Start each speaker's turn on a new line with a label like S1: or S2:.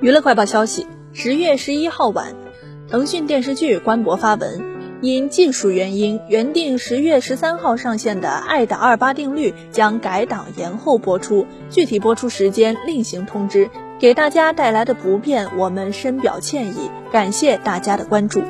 S1: 娱乐快报消息十月十一号晚腾讯电视剧官博发文因技术原因原定十月十三号上线的爱的二八定律将改档延后播出具体播出时间另行通知给大家带来的不便我们深表歉意感谢大家的关注。